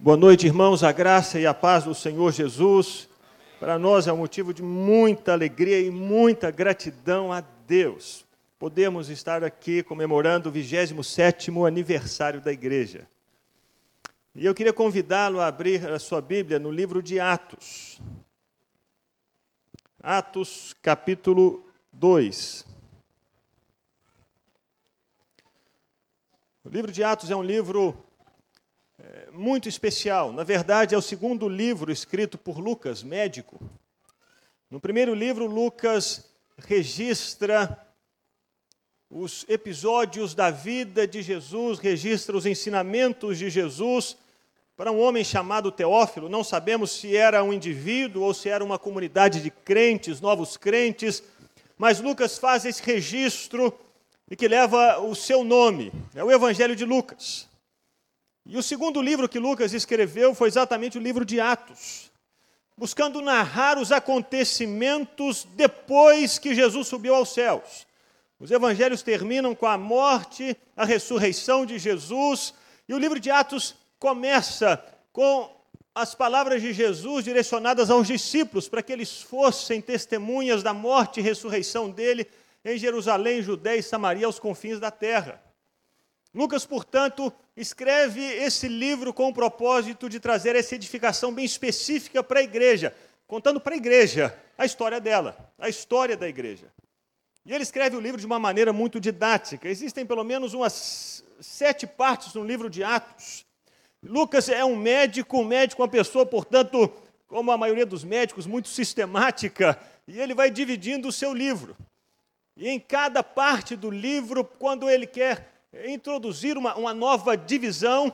Boa noite, irmãos, a graça e a paz do Senhor Jesus. Para nós é um motivo de muita alegria e muita gratidão a Deus. Podemos estar aqui comemorando o 27º aniversário da igreja. E eu queria convidá-lo a abrir a sua Bíblia no livro de Atos. Atos, capítulo 2. O livro de Atos é um livro muito especial. Na verdade, é o segundo livro escrito por Lucas, médico. No primeiro livro, Lucas registra os episódios da vida de Jesus, registra os ensinamentos de Jesus para um homem chamado Teófilo. Não sabemos se era um indivíduo ou se era uma comunidade de crentes, novos crentes, mas Lucas faz esse registro e que leva o seu nome. É o Evangelho de Lucas. E o segundo livro que Lucas escreveu foi exatamente o livro de Atos, buscando narrar os acontecimentos depois que Jesus subiu aos céus. Os evangelhos terminam com a morte, a ressurreição de Jesus, e o livro de Atos começa com as palavras de Jesus direcionadas aos discípulos, para que eles fossem testemunhas da morte e ressurreição dele em Jerusalém, Judéia e Samaria, aos confins da terra. Lucas, portanto, escreve esse livro com o propósito de trazer essa edificação bem específica para a igreja, contando para a igreja a história dela, a história da igreja. E ele escreve o livro de uma maneira muito didática. Existem pelo menos umas sete partes no livro de Atos. Lucas é um médico, um médico, uma pessoa, portanto, como a maioria dos médicos, muito sistemática, e ele vai dividindo o seu livro. E em cada parte do livro, quando ele quer introduzir uma, uma nova divisão,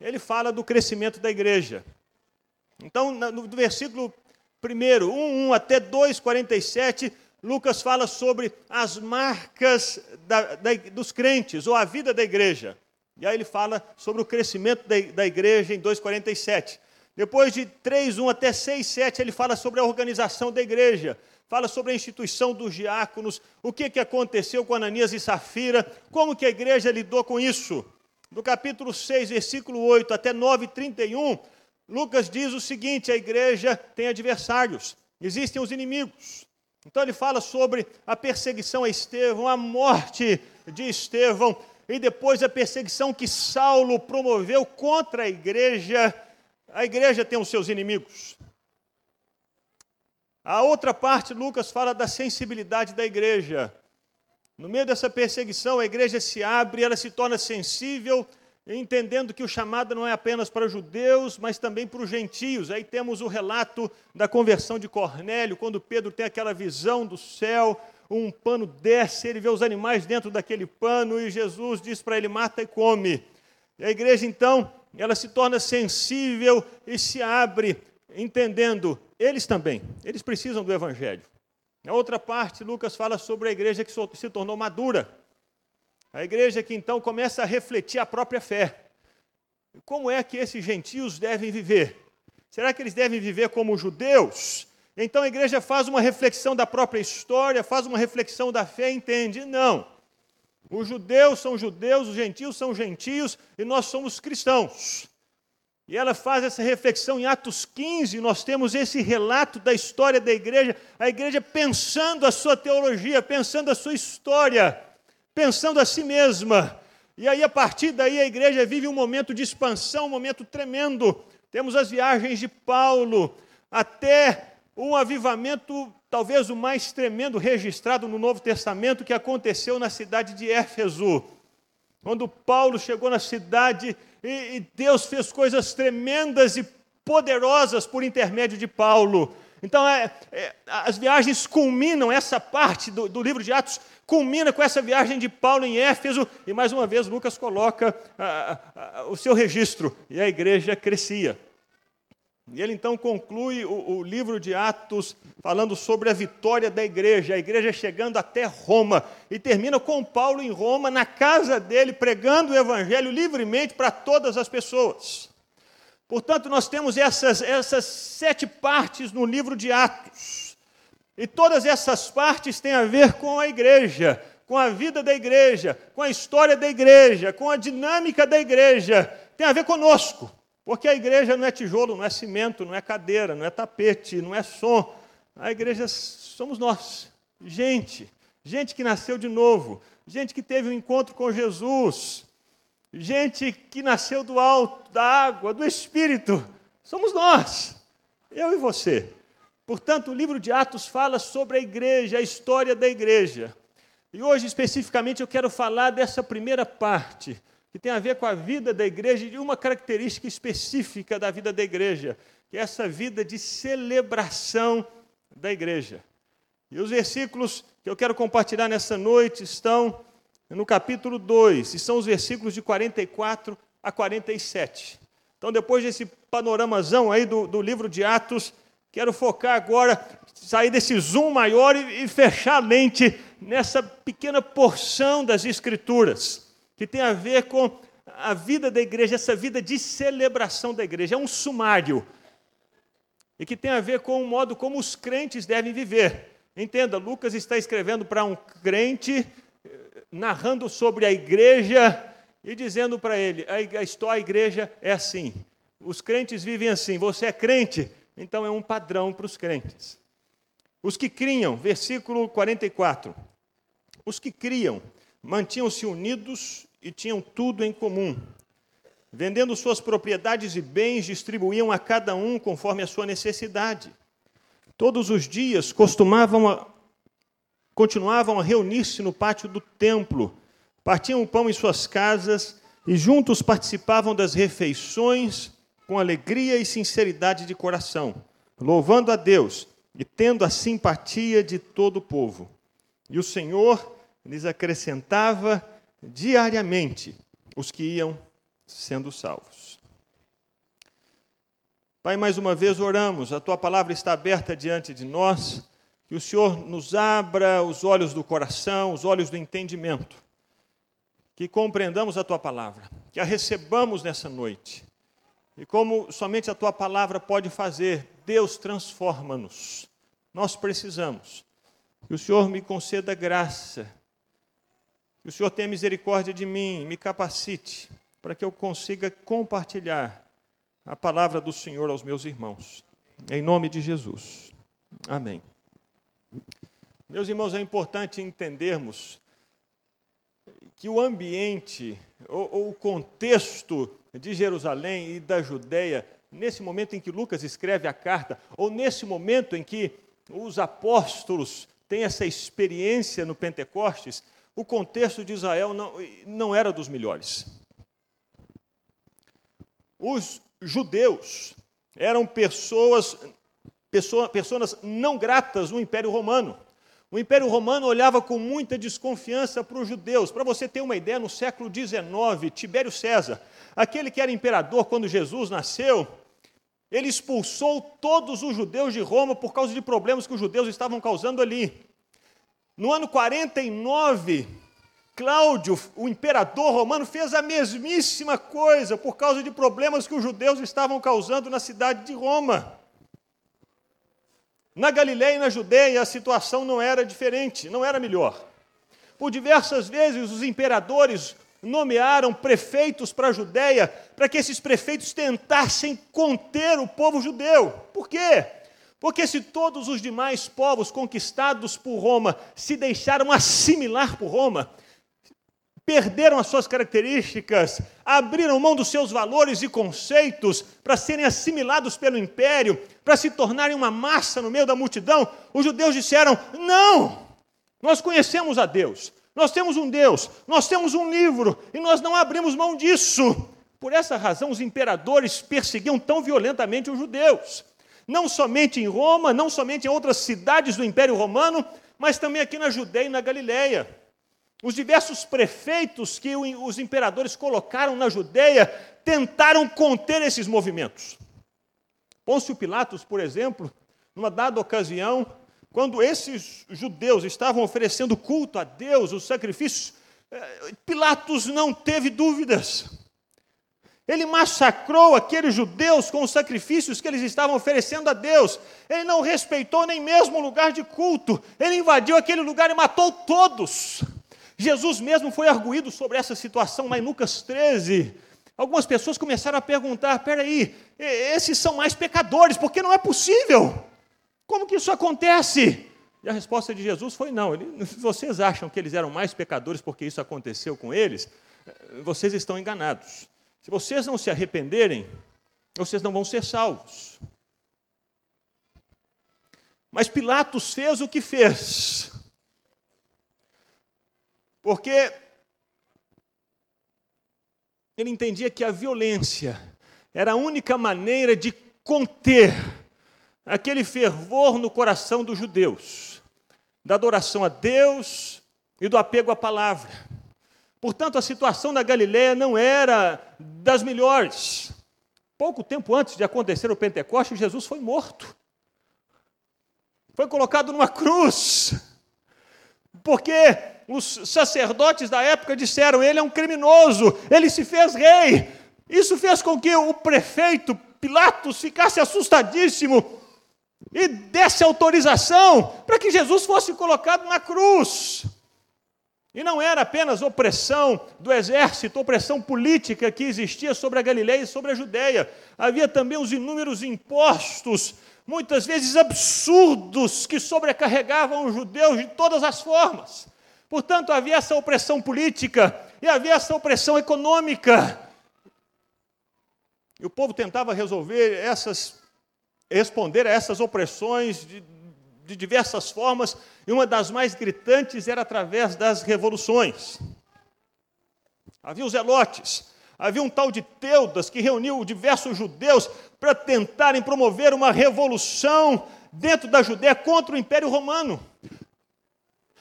ele fala do crescimento da igreja. Então, no versículo 1, 1, 1 até 2, 47, Lucas fala sobre as marcas da, da, dos crentes, ou a vida da igreja. E aí ele fala sobre o crescimento da, da igreja em 2,47. Depois de 3, 1 até 6, 7, ele fala sobre a organização da igreja fala sobre a instituição dos diáconos, o que, que aconteceu com Ananias e Safira, como que a igreja lidou com isso. Do capítulo 6, versículo 8 até 9, 31, Lucas diz o seguinte: a igreja tem adversários, existem os inimigos. Então ele fala sobre a perseguição a Estevão, a morte de Estevão, e depois a perseguição que Saulo promoveu contra a igreja. A igreja tem os seus inimigos. A outra parte, Lucas fala da sensibilidade da igreja. No meio dessa perseguição, a igreja se abre, ela se torna sensível, entendendo que o chamado não é apenas para judeus, mas também para os gentios. Aí temos o relato da conversão de Cornélio, quando Pedro tem aquela visão do céu, um pano desce, ele vê os animais dentro daquele pano e Jesus diz para ele: mata e come. E a igreja, então, ela se torna sensível e se abre, entendendo eles também, eles precisam do Evangelho. Na outra parte, Lucas fala sobre a igreja que se tornou madura. A igreja que então começa a refletir a própria fé. Como é que esses gentios devem viver? Será que eles devem viver como judeus? Então a igreja faz uma reflexão da própria história, faz uma reflexão da fé entende: não. Os judeus são judeus, os gentios são gentios e nós somos cristãos. E ela faz essa reflexão em Atos 15, nós temos esse relato da história da igreja, a igreja pensando a sua teologia, pensando a sua história, pensando a si mesma. E aí, a partir daí, a igreja vive um momento de expansão, um momento tremendo. Temos as viagens de Paulo, até um avivamento, talvez o mais tremendo registrado no Novo Testamento, que aconteceu na cidade de Éfeso. Quando Paulo chegou na cidade, e, Deus fez coisas tremendas e poderosas por intermédio de Paulo. Então, é, é, as viagens culminam, essa parte do, do, livro de Atos culmina com essa viagem de Paulo em Éfeso, e mais uma vez Lucas coloca o seu registro, e a igreja crescia. E ele então conclui o, o, livro de Atos falando sobre a vitória da igreja, a igreja chegando até Roma, e termina com Paulo em Roma, na casa dele, pregando o evangelho livremente para todas as pessoas. Portanto, nós temos essas, essas sete partes no livro de Atos, e todas essas partes têm a ver com a igreja, com a vida da igreja, com a história da igreja, com a dinâmica da igreja, tem a ver conosco. Porque a igreja não é tijolo, não é cimento, não é cadeira, não é tapete, não é som. A igreja somos nós, gente, gente que nasceu de novo, gente que teve um encontro com Jesus, gente que nasceu do alto, da água, do Espírito. Somos nós, eu e você. Portanto, o livro de Atos fala sobre a igreja, a história da igreja. E hoje, especificamente, eu quero falar dessa primeira parte, que tem a ver com a vida da igreja e de uma característica específica da vida da igreja, que é essa vida de celebração da igreja. E os versículos que eu quero compartilhar nessa noite estão no capítulo 2, e são os versículos de 44 a 47. Então, depois desse panoramazão aí do, do livro de Atos, quero focar agora, sair desse zoom maior e, e fechar a lente nessa pequena porção das Escrituras, que tem a ver com a vida da igreja, essa vida de celebração da igreja. É um sumário. E que tem a ver com o modo como os crentes devem viver. Entenda, Lucas está escrevendo para um crente, narrando sobre a igreja e dizendo para ele: a história, a igreja é assim. Os crentes vivem assim. Você é crente? Então é um padrão para os crentes. Os que criam, versículo 44. Os que criam mantinham-se unidos e tinham tudo em comum. Vendendo suas propriedades e bens, distribuíam a cada um conforme a sua necessidade. Todos os dias costumavam a, continuavam a reunir-se no pátio do templo, partiam o pão em suas casas e juntos participavam das refeições com alegria e sinceridade de coração, louvando a Deus e tendo a simpatia de todo o povo. E o Senhor lhes acrescentava diariamente os que iam sendo salvos. Pai, mais uma vez oramos, a tua palavra está aberta diante de nós, que o Senhor nos abra os olhos do coração, os olhos do entendimento, que compreendamos a tua palavra, que a recebamos nessa noite. E como somente a tua palavra pode fazer, Deus transforma-nos. Nós precisamos. Que o Senhor me conceda graça, que o Senhor tenha misericórdia de mim, me capacite para que eu consiga compartilhar a palavra do Senhor aos meus irmãos. Em nome de Jesus. Amém. Meus irmãos, é importante entendermos que o ambiente ou, o contexto de Jerusalém e da Judéia, nesse momento em que Lucas escreve a carta, ou nesse momento em que os apóstolos têm essa experiência no Pentecostes, o contexto de Israel não, não era dos melhores. Os judeus eram pessoas, pessoas, pessoas não gratas no Império Romano. O Império Romano olhava com muita desconfiança para os judeus. Para você ter uma ideia, no século XIX, Tibério César, aquele que era imperador quando Jesus nasceu, ele expulsou todos os judeus de Roma por causa de problemas que os judeus estavam causando ali. No ano 49, Cláudio, o imperador romano, fez a mesmíssima coisa por causa de problemas que os judeus estavam causando na cidade de Roma. Na Galiléia e na Judéia a situação não era diferente, não era melhor. Por diversas vezes os imperadores nomearam prefeitos para a Judéia para que esses prefeitos tentassem conter o povo judeu. Por quê? Porque se todos os demais povos conquistados por Roma se deixaram assimilar por Roma, perderam as suas características, abriram mão dos seus valores e conceitos para serem assimilados pelo império, para se tornarem uma massa no meio da multidão, os judeus disseram: não, nós conhecemos a Deus, nós temos um Deus, nós temos um livro e nós não abrimos mão disso. Por essa razão, os imperadores perseguiam tão violentamente os judeus, não somente em Roma, não somente em outras cidades do Império Romano, mas também aqui na Judéia e na Galiléia. Os diversos prefeitos que os imperadores colocaram na Judéia tentaram conter esses movimentos. Pôncio Pilatos, por exemplo, numa dada ocasião, quando esses judeus estavam oferecendo culto a Deus, os sacrifícios, eh, Pilatos não teve dúvidas. Ele massacrou aqueles judeus com os sacrifícios que eles estavam oferecendo a Deus. Ele não respeitou nem mesmo o lugar de culto. Ele invadiu aquele lugar e matou todos. Jesus mesmo foi arguído sobre essa situação lá em Lucas 13. algumas pessoas começaram a perguntar: peraí, esses são mais pecadores, porque não é possível. Como que isso acontece? E a resposta de Jesus foi: não, ele, vocês acham que eles eram mais pecadores porque isso aconteceu com eles? Vocês estão enganados. Se vocês não se arrependerem, vocês não vão ser salvos. Mas Pilatos fez o que fez. Porque ele entendia que a violência era a única maneira de conter aquele fervor no coração dos judeus, da adoração a Deus e do apego à palavra. Portanto, a situação da Galiléia não era das melhores. Pouco tempo antes de acontecer o Pentecostes, Jesus foi morto. Foi colocado numa cruz. Porque os sacerdotes da época disseram: ele é um criminoso, ele se fez rei. Isso fez com que o prefeito Pilatos ficasse assustadíssimo e desse autorização para que Jesus fosse colocado na cruz. E não era apenas opressão do exército, opressão política que existia sobre a Galileia e sobre a Judéia. Havia também os inúmeros impostos, muitas vezes absurdos, que sobrecarregavam os judeus de todas as formas. Portanto, havia essa opressão política e havia essa opressão econômica. E o povo tentava resolver essas, responder a essas opressões de, de diversas formas, e uma das mais gritantes era através das revoluções. Havia os zelotes, havia um tal de Teudas que reuniu diversos judeus para tentarem promover uma revolução dentro da Judéia contra o Império Romano.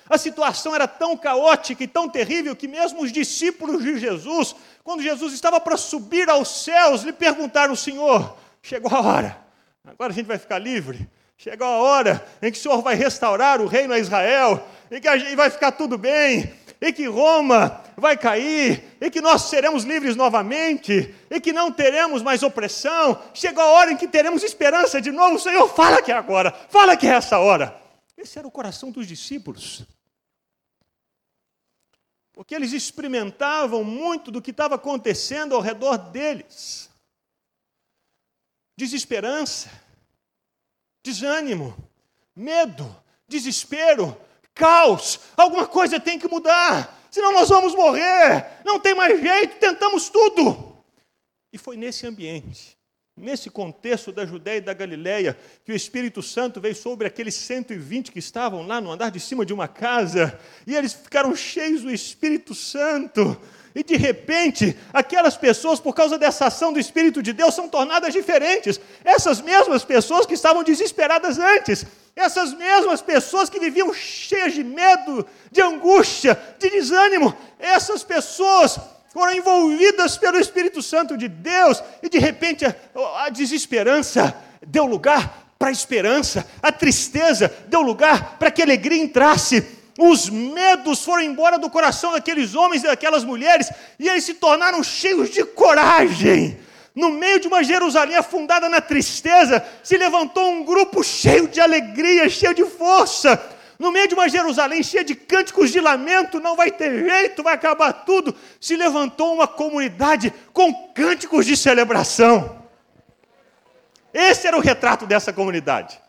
A situação era tão caótica e tão terrível que mesmo os discípulos de Jesus, quando Jesus estava para subir aos céus, lhe perguntaram: Senhor, chegou a hora, agora a gente vai ficar livre. Chegou a hora em que o Senhor vai restaurar o reino a Israel, e que a gente vai ficar tudo bem, e que Roma vai cair, e que nós seremos livres novamente, e que não teremos mais opressão. Chegou a hora em que teremos esperança de novo. Senhor, fala que é agora, fala que é essa hora. Esse era o coração dos discípulos. Porque eles experimentavam muito do que estava acontecendo ao redor deles. Desesperança, desânimo, medo, desespero, caos. Alguma coisa tem que mudar, senão nós vamos morrer. Não tem mais jeito, tentamos tudo. E foi nesse ambiente Nesse contexto da Judéia e da Galiléia, que o Espírito Santo veio sobre aqueles 120 que estavam lá no andar de cima de uma casa, e eles ficaram cheios do Espírito Santo. E de repente, aquelas pessoas, por causa dessa ação do Espírito de Deus, são tornadas diferentes. Essas mesmas pessoas que estavam desesperadas antes, essas mesmas pessoas que viviam cheias de medo, de angústia, de desânimo, essas pessoas foram envolvidas pelo Espírito Santo de Deus, e de repente a, a desesperança deu lugar para a esperança, a tristeza deu lugar para que a alegria entrasse. Os medos foram embora do coração daqueles homens e daquelas mulheres, e eles se tornaram cheios de coragem. No meio de uma Jerusalém afundada na tristeza, se levantou um grupo cheio de alegria, cheio de força, no meio de uma Jerusalém cheia de cânticos de lamento, não vai ter jeito, vai acabar tudo. Se levantou uma comunidade com cânticos de celebração. Esse era o retrato dessa comunidade.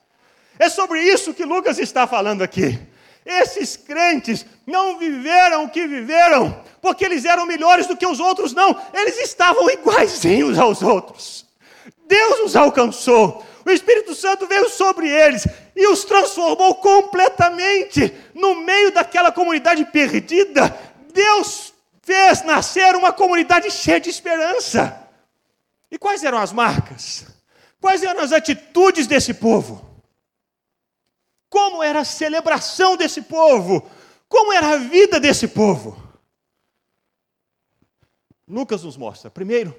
É sobre isso que Lucas está falando aqui. Esses crentes não viveram o que viveram, porque eles eram melhores do que os outros, não. Eles estavam iguaizinhos aos outros. Deus os alcançou. O Espírito Santo veio sobre eles e os transformou completamente. No meio daquela comunidade perdida, Deus fez nascer uma comunidade cheia de esperança. E quais eram as marcas? Quais eram as atitudes desse povo? Como era a celebração desse povo? Como era a vida desse povo? Lucas nos mostra. Primeiro,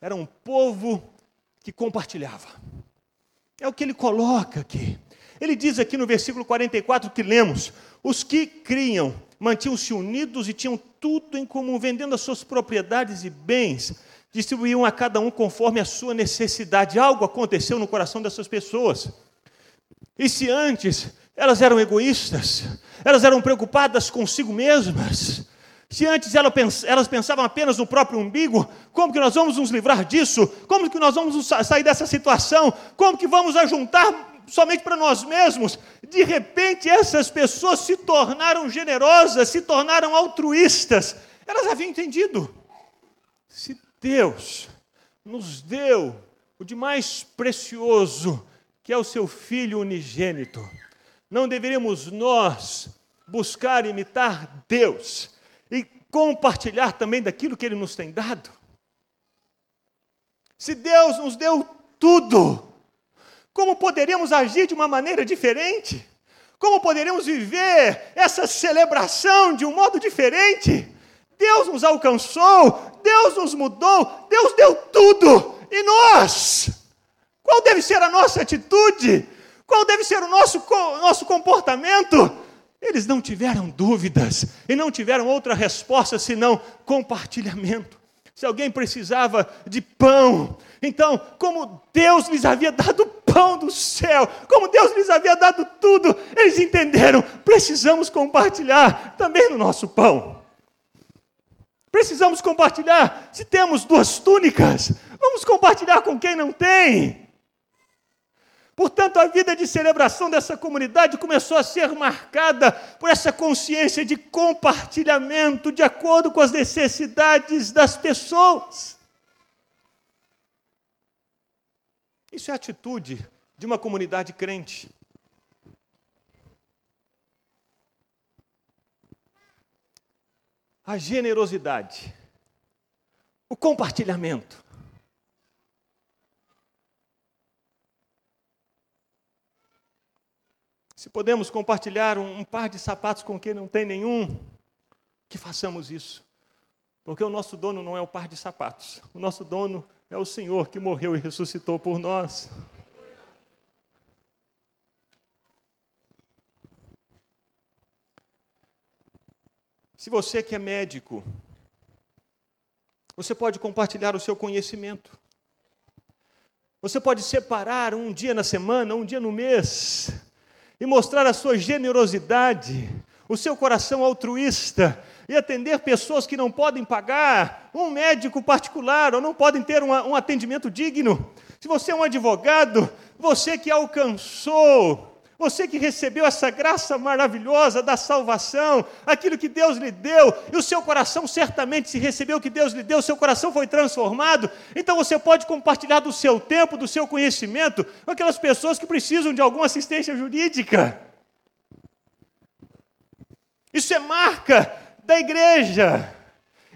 era um povo que compartilhava. É o que ele coloca aqui. Ele diz aqui no versículo 44 que lemos: os que criam mantinham-se unidos e tinham tudo em comum, vendendo as suas propriedades e bens, distribuíam a cada um conforme a sua necessidade. Algo aconteceu no coração dessas pessoas. E se antes elas eram egoístas, elas eram preocupadas consigo mesmas, Se antes elas pensavam apenas no próprio umbigo, como que nós vamos nos livrar disso? Como que nós vamos sair dessa situação? Como que vamos ajuntar somente para nós mesmos? De repente, essas pessoas se tornaram generosas, se tornaram altruístas. Elas haviam entendido. Se Deus nos deu o de mais precioso, que é o seu Filho unigênito, não deveríamos nós buscar imitar Deus compartilhar também daquilo que Ele nos tem dado? Se Deus nos deu tudo, como poderíamos agir de uma maneira diferente? Como poderíamos viver essa celebração de um modo diferente? Deus nos alcançou, Deus nos mudou, Deus deu tudo, e nós? Qual deve ser a nossa atitude? Qual deve ser o nosso, nosso comportamento? Eles não tiveram dúvidas e não tiveram outra resposta senão compartilhamento. Se alguém precisava de pão, então, como Deus lhes havia dado pão do céu, como Deus lhes havia dado tudo, eles entenderam: precisamos compartilhar também no nosso pão. Precisamos compartilhar. Se temos duas túnicas, vamos compartilhar com quem não tem. Portanto, a vida de celebração dessa comunidade começou a ser marcada por essa consciência de compartilhamento de acordo com as necessidades das pessoas. Isso é a atitude de uma comunidade crente. A generosidade, o compartilhamento. Se podemos compartilhar um, um par de sapatos com quem não tem nenhum, que façamos isso. Porque o nosso dono não é o par de sapatos. O nosso dono é o Senhor que morreu e ressuscitou por nós. Se você que é médico, você pode compartilhar o seu conhecimento. Você pode separar um dia na semana, um dia no mês, e mostrar a sua generosidade, o seu coração altruísta e atender pessoas que não podem pagar um médico particular ou não podem ter um, um atendimento digno. Se você é um advogado, você que alcançou você que recebeu essa graça maravilhosa da salvação, aquilo que Deus lhe deu, e o seu coração certamente, se recebeu o que Deus lhe deu, seu coração foi transformado, então você pode compartilhar do seu tempo, do seu conhecimento, com aquelas pessoas que precisam de alguma assistência jurídica. Isso é marca da igreja.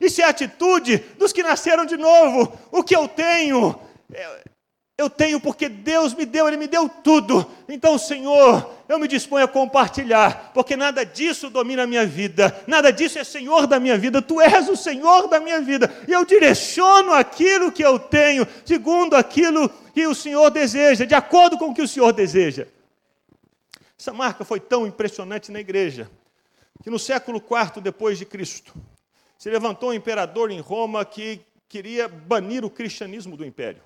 Isso é atitude dos que nasceram de novo. O que eu tenho é, eu tenho porque Deus me deu, Ele me deu tudo. Então, Senhor, eu me disponho a compartilhar, porque nada disso domina a minha vida, nada disso é Senhor da minha vida, Tu és o Senhor da minha vida, e eu direciono aquilo que eu tenho, segundo aquilo que o Senhor deseja, de acordo com o que o Senhor deseja. Essa marca foi tão impressionante na igreja, que no século IV depois de Cristo, se levantou um imperador em Roma que queria banir o cristianismo do império.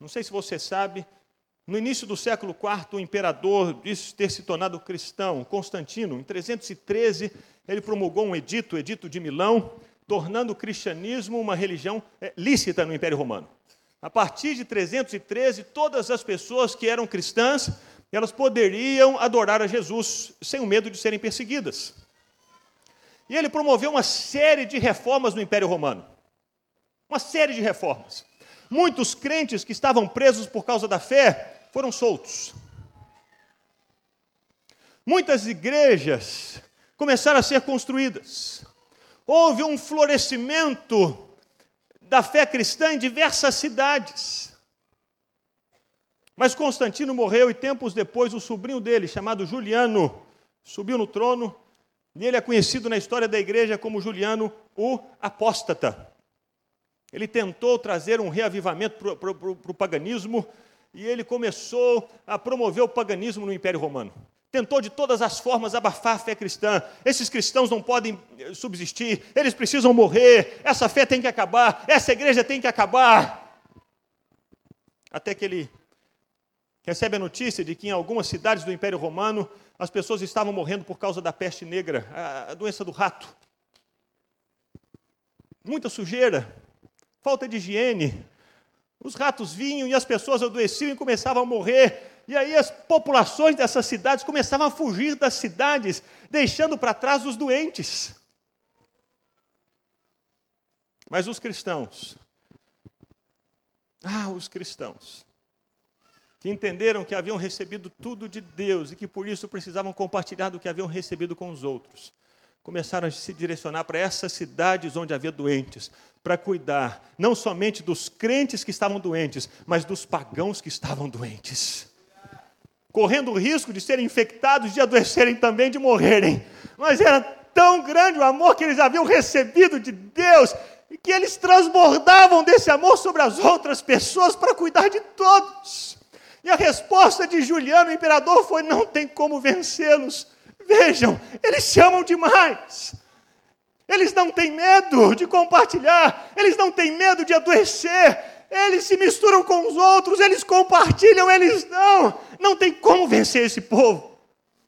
Não sei se você sabe, no início do século IV, o imperador disse ter se tornado cristão, Constantino. Em 313, ele promulgou um edito, o Edito de Milão, tornando o cristianismo uma religião é, lícita no Império Romano. A partir de 313, todas as pessoas que eram cristãs, elas poderiam adorar a Jesus sem o medo de serem perseguidas. E ele promoveu uma série de reformas no Império Romano. Uma série de reformas. Muitos crentes que estavam presos por causa da fé foram soltos. Muitas igrejas começaram a ser construídas. Houve um florescimento da fé cristã em diversas cidades. Mas Constantino morreu e tempos depois o sobrinho dele, chamado Juliano, subiu no trono e ele é conhecido na história da igreja como Juliano o Apóstata. Ele tentou trazer um reavivamento para o paganismo e ele começou a promover o paganismo no Império Romano. Tentou de todas as formas abafar a fé cristã. Esses cristãos não podem eh, subsistir, eles precisam morrer, essa fé tem que acabar, essa igreja tem que acabar. Até que ele recebe a notícia de que em algumas cidades do Império Romano as pessoas estavam morrendo por causa da peste negra, a doença do rato. muita sujeira, falta de higiene. Os ratos vinham e as pessoas adoeciam e começavam a morrer. E aí as populações dessas cidades começavam a fugir das cidades, deixando para trás os doentes. Mas os cristãos, ah, os cristãos, que entenderam que haviam recebido tudo de Deus e que por isso precisavam compartilhar do que haviam recebido com os outros, começaram a se direcionar para essas cidades onde havia doentes, para cuidar não somente dos crentes que estavam doentes, mas dos pagãos que estavam doentes. Correndo o risco de serem infectados, de adoecerem também, de morrerem. Mas era tão grande o amor que eles haviam recebido de Deus, que eles transbordavam desse amor sobre as outras pessoas para cuidar de todos. E a resposta de Juliano, o imperador, foi: não tem como vencê-los. Vejam, eles se amam demais. Eles não têm medo de compartilhar, eles não têm medo de adoecer, eles se misturam com os outros, eles compartilham, eles não. Não tem como vencer esse povo.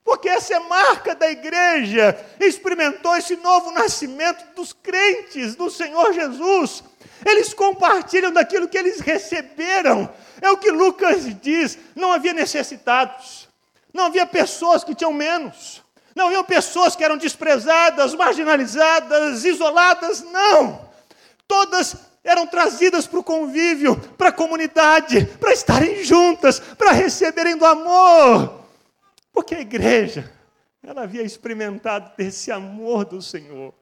Porque essa é marca da igreja. Experimentou esse novo nascimento dos crentes do Senhor Jesus. Eles compartilham daquilo que eles receberam. É o que Lucas diz: não havia necessitados, não havia pessoas que tinham menos, não havia pessoas que eram desprezadas, marginalizadas, isoladas, não. Todas eram trazidas para o convívio, para a comunidade, para estarem juntas, para receberem do amor. Porque a igreja, ela havia experimentado desse amor do Senhor.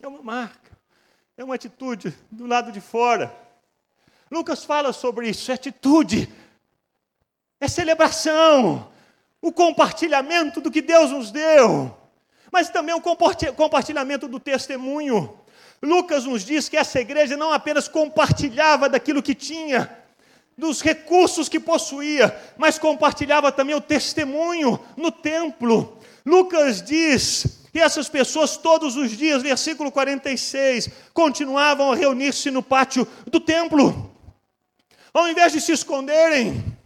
É uma marca, é uma atitude do lado de fora. Lucas fala sobre isso, é atitude, é celebração, o compartilhamento do que Deus nos deu, mas também o compartilhamento do testemunho. Lucas nos diz que essa igreja não apenas compartilhava daquilo que tinha, dos recursos que possuía, mas compartilhava também o testemunho no templo. Lucas diz que essas pessoas todos os dias, versículo 46, continuavam a reunir-se no pátio do templo. Ao invés de se esconderem,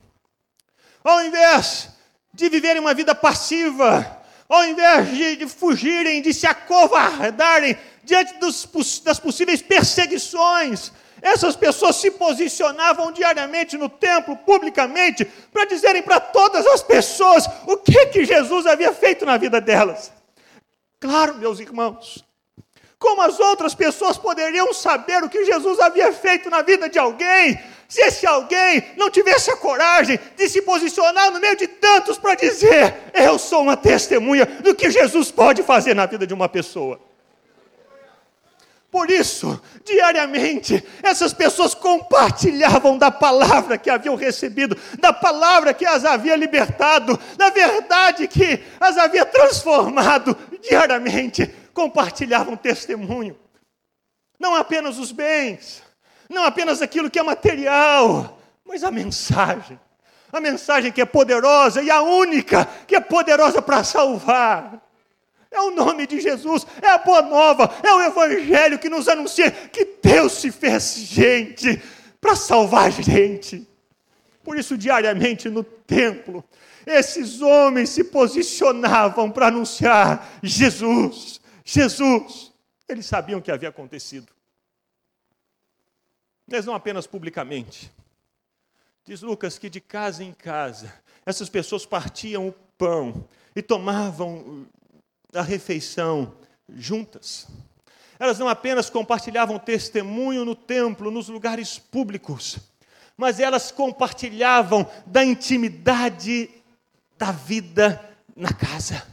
ao invés de viverem uma vida passiva, ao invés de, de fugirem, de se acovardarem diante dos, das possíveis perseguições, essas pessoas se posicionavam diariamente no templo, publicamente, para dizerem para todas as pessoas o que, que Jesus havia feito na vida delas. Claro, meus irmãos, como as outras pessoas poderiam saber o que Jesus havia feito na vida de alguém, se esse alguém não tivesse a coragem de se posicionar no meio de tantos para dizer: Eu sou uma testemunha do que Jesus pode fazer na vida de uma pessoa. Por isso, diariamente, essas pessoas compartilhavam da palavra que haviam recebido, da palavra que as havia libertado, da verdade que as havia transformado. Diariamente, compartilhavam testemunho. Não apenas os bens, não apenas aquilo que é material, mas a mensagem. A mensagem que é poderosa e a única que é poderosa para salvar. É o nome de Jesus, é a boa nova, é o Evangelho que nos anuncia que Deus se fez gente para salvar gente. Por isso, diariamente no templo, esses homens se posicionavam para anunciar Jesus, Jesus. Eles sabiam o que havia acontecido. Mas não apenas publicamente. Diz Lucas que de casa em casa, essas pessoas partiam o pão e tomavam da refeição juntas. Elas não apenas compartilhavam testemunho no templo, nos lugares públicos, mas elas compartilhavam da intimidade da vida na casa.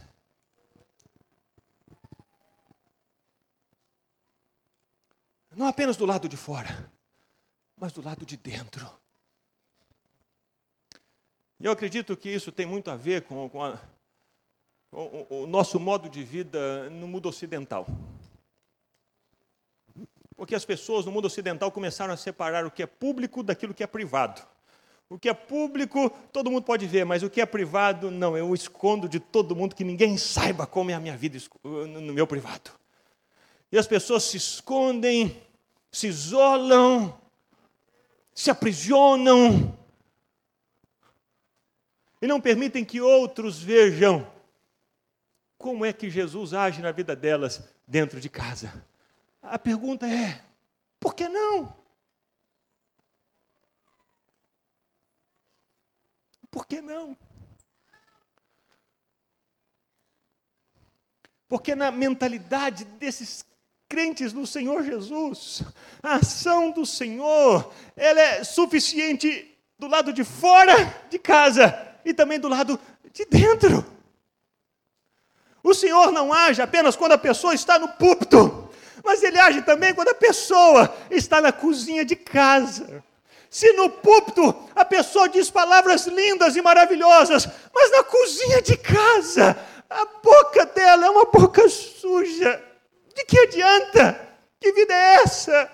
Não apenas do lado de fora, mas do lado de dentro. E eu acredito que isso tem muito a ver com, com a, o, o nosso modo de vida no mundo ocidental. Porque as pessoas no mundo ocidental começaram a separar o que é público daquilo que é privado. O que é público, todo mundo pode ver, mas o que é privado, não, eu escondo de todo mundo que ninguém saiba como é a minha vida no meu privado. E as pessoas se escondem, se isolam, se aprisionam e não permitem que outros vejam como é que Jesus age na vida delas dentro de casa. a pergunta é: por que não? Por que não? Porque na mentalidade desses crentes no Senhor Jesus, a ação do Senhor, ela é suficiente do lado de fora de casa e também do lado de dentro. O Senhor não age apenas quando a pessoa está no púlpito, mas ele age também quando a pessoa está na cozinha de casa. Se no púlpito a pessoa diz palavras lindas e maravilhosas, mas na cozinha de casa a boca dela é uma boca suja. De que adianta? Que vida é essa?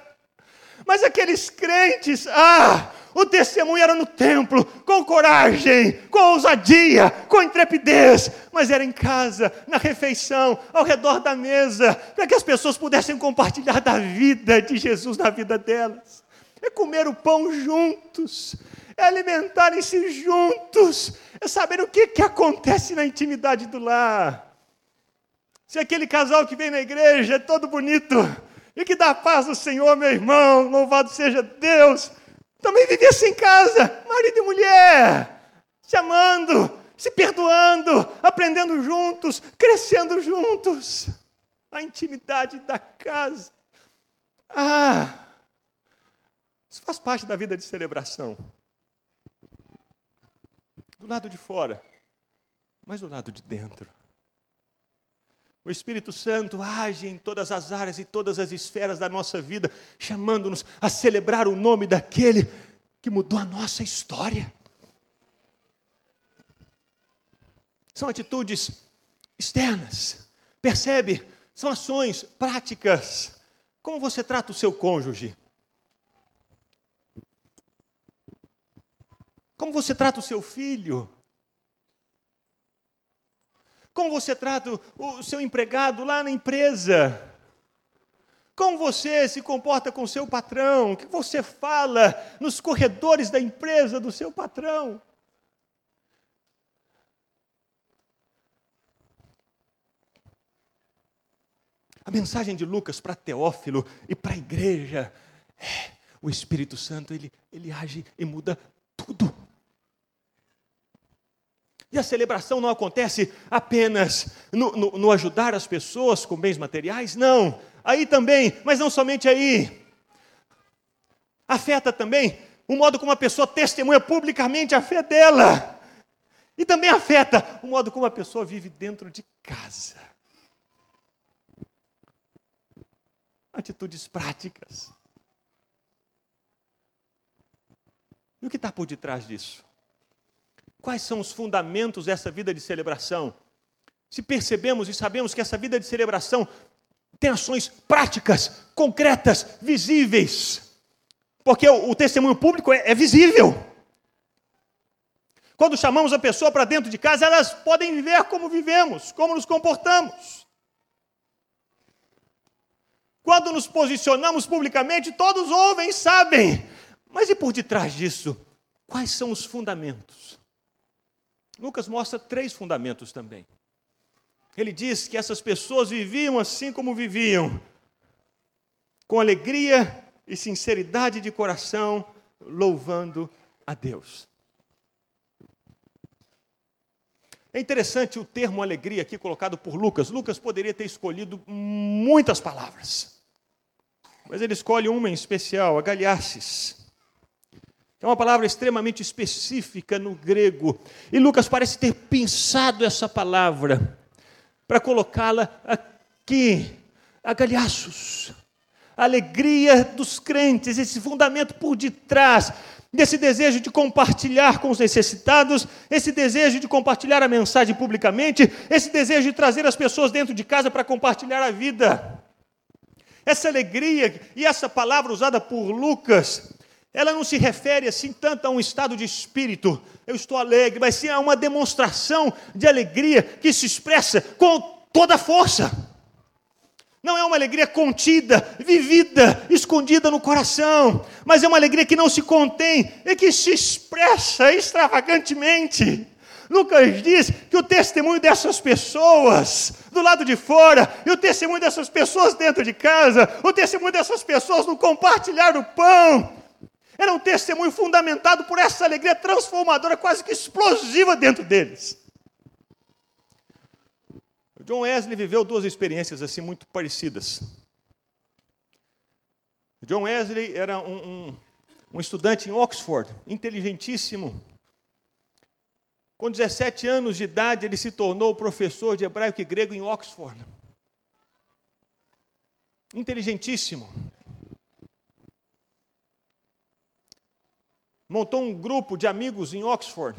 Mas aqueles crentes, ah, o testemunho era no templo, com coragem, com ousadia, com intrepidez, mas era em casa, na refeição, ao redor da mesa, para que as pessoas pudessem compartilhar da vida de Jesus na vida delas. É comer o pão juntos, é alimentarem-se juntos, é saber o que, que acontece na intimidade do lar. Se aquele casal que vem na igreja é todo bonito e que dá paz ao Senhor, meu irmão, louvado seja Deus, também vivesse em casa, marido e mulher, se amando, se perdoando, aprendendo juntos, crescendo juntos. A intimidade da casa. Ah, isso faz parte da vida de celebração do lado de fora, mas do lado de dentro. O Espírito Santo age em todas as áreas e todas as esferas da nossa vida, chamando-nos a celebrar o nome daquele que mudou a nossa história. São atitudes externas, percebe? São ações práticas. Como você trata o seu cônjuge? Como você trata o seu filho? Como você trata o seu empregado lá na empresa? Como você se comporta com o seu patrão? O que você fala nos corredores da empresa do seu patrão? A mensagem de Lucas para Teófilo e para a igreja é, o Espírito Santo ele, ele age e muda tudo. E a celebração não acontece apenas no, no, no, ajudar as pessoas com bens materiais, não. Aí também, mas não somente aí. Afeta também o modo como a pessoa testemunha publicamente a fé dela. E também afeta o modo como a pessoa vive dentro de casa. Atitudes práticas. E o que está por detrás disso? Quais são os fundamentos dessa vida de celebração? Se percebemos e sabemos que essa vida de celebração tem ações práticas, concretas, visíveis, porque o, o testemunho público é, é visível. Quando chamamos a pessoa para dentro de casa, elas podem viver como vivemos, como nos comportamos. Quando nos posicionamos publicamente, todos ouvem, sabem. Mas e por detrás disso? Quais são os fundamentos? Lucas mostra três fundamentos também. Ele diz que essas pessoas viviam assim como viviam, com alegria e sinceridade de coração, louvando a Deus. É interessante o termo alegria aqui colocado por Lucas. Lucas poderia ter escolhido muitas palavras, mas ele escolhe uma em especial, agalhaces. É uma palavra extremamente específica no grego. E Lucas parece ter pensado essa palavra para colocá-la aqui, a galhaços. A alegria dos crentes, esse fundamento por detrás desse desejo de compartilhar com os necessitados, esse desejo de compartilhar a mensagem publicamente, esse desejo de trazer as pessoas dentro de casa para compartilhar a vida. Essa alegria e essa palavra usada por Lucas ela não se refere assim tanto a um estado de espírito, eu estou alegre, mas sim a uma demonstração de alegria que se expressa com toda a força. Não é uma alegria contida, vivida, escondida no coração, mas é uma alegria que não se contém e que se expressa extravagantemente. Lucas diz que o testemunho dessas pessoas do lado de fora, e o testemunho dessas pessoas dentro de casa, o testemunho dessas pessoas no compartilhar do pão, era um testemunho fundamentado por essa alegria transformadora, quase que explosiva dentro deles. John Wesley viveu duas experiências assim muito parecidas. John Wesley era um, um, um estudante em Oxford, inteligentíssimo. Com 17 anos de idade, ele se tornou professor de hebraico e grego em Oxford. Inteligentíssimo. Montou um grupo de amigos em Oxford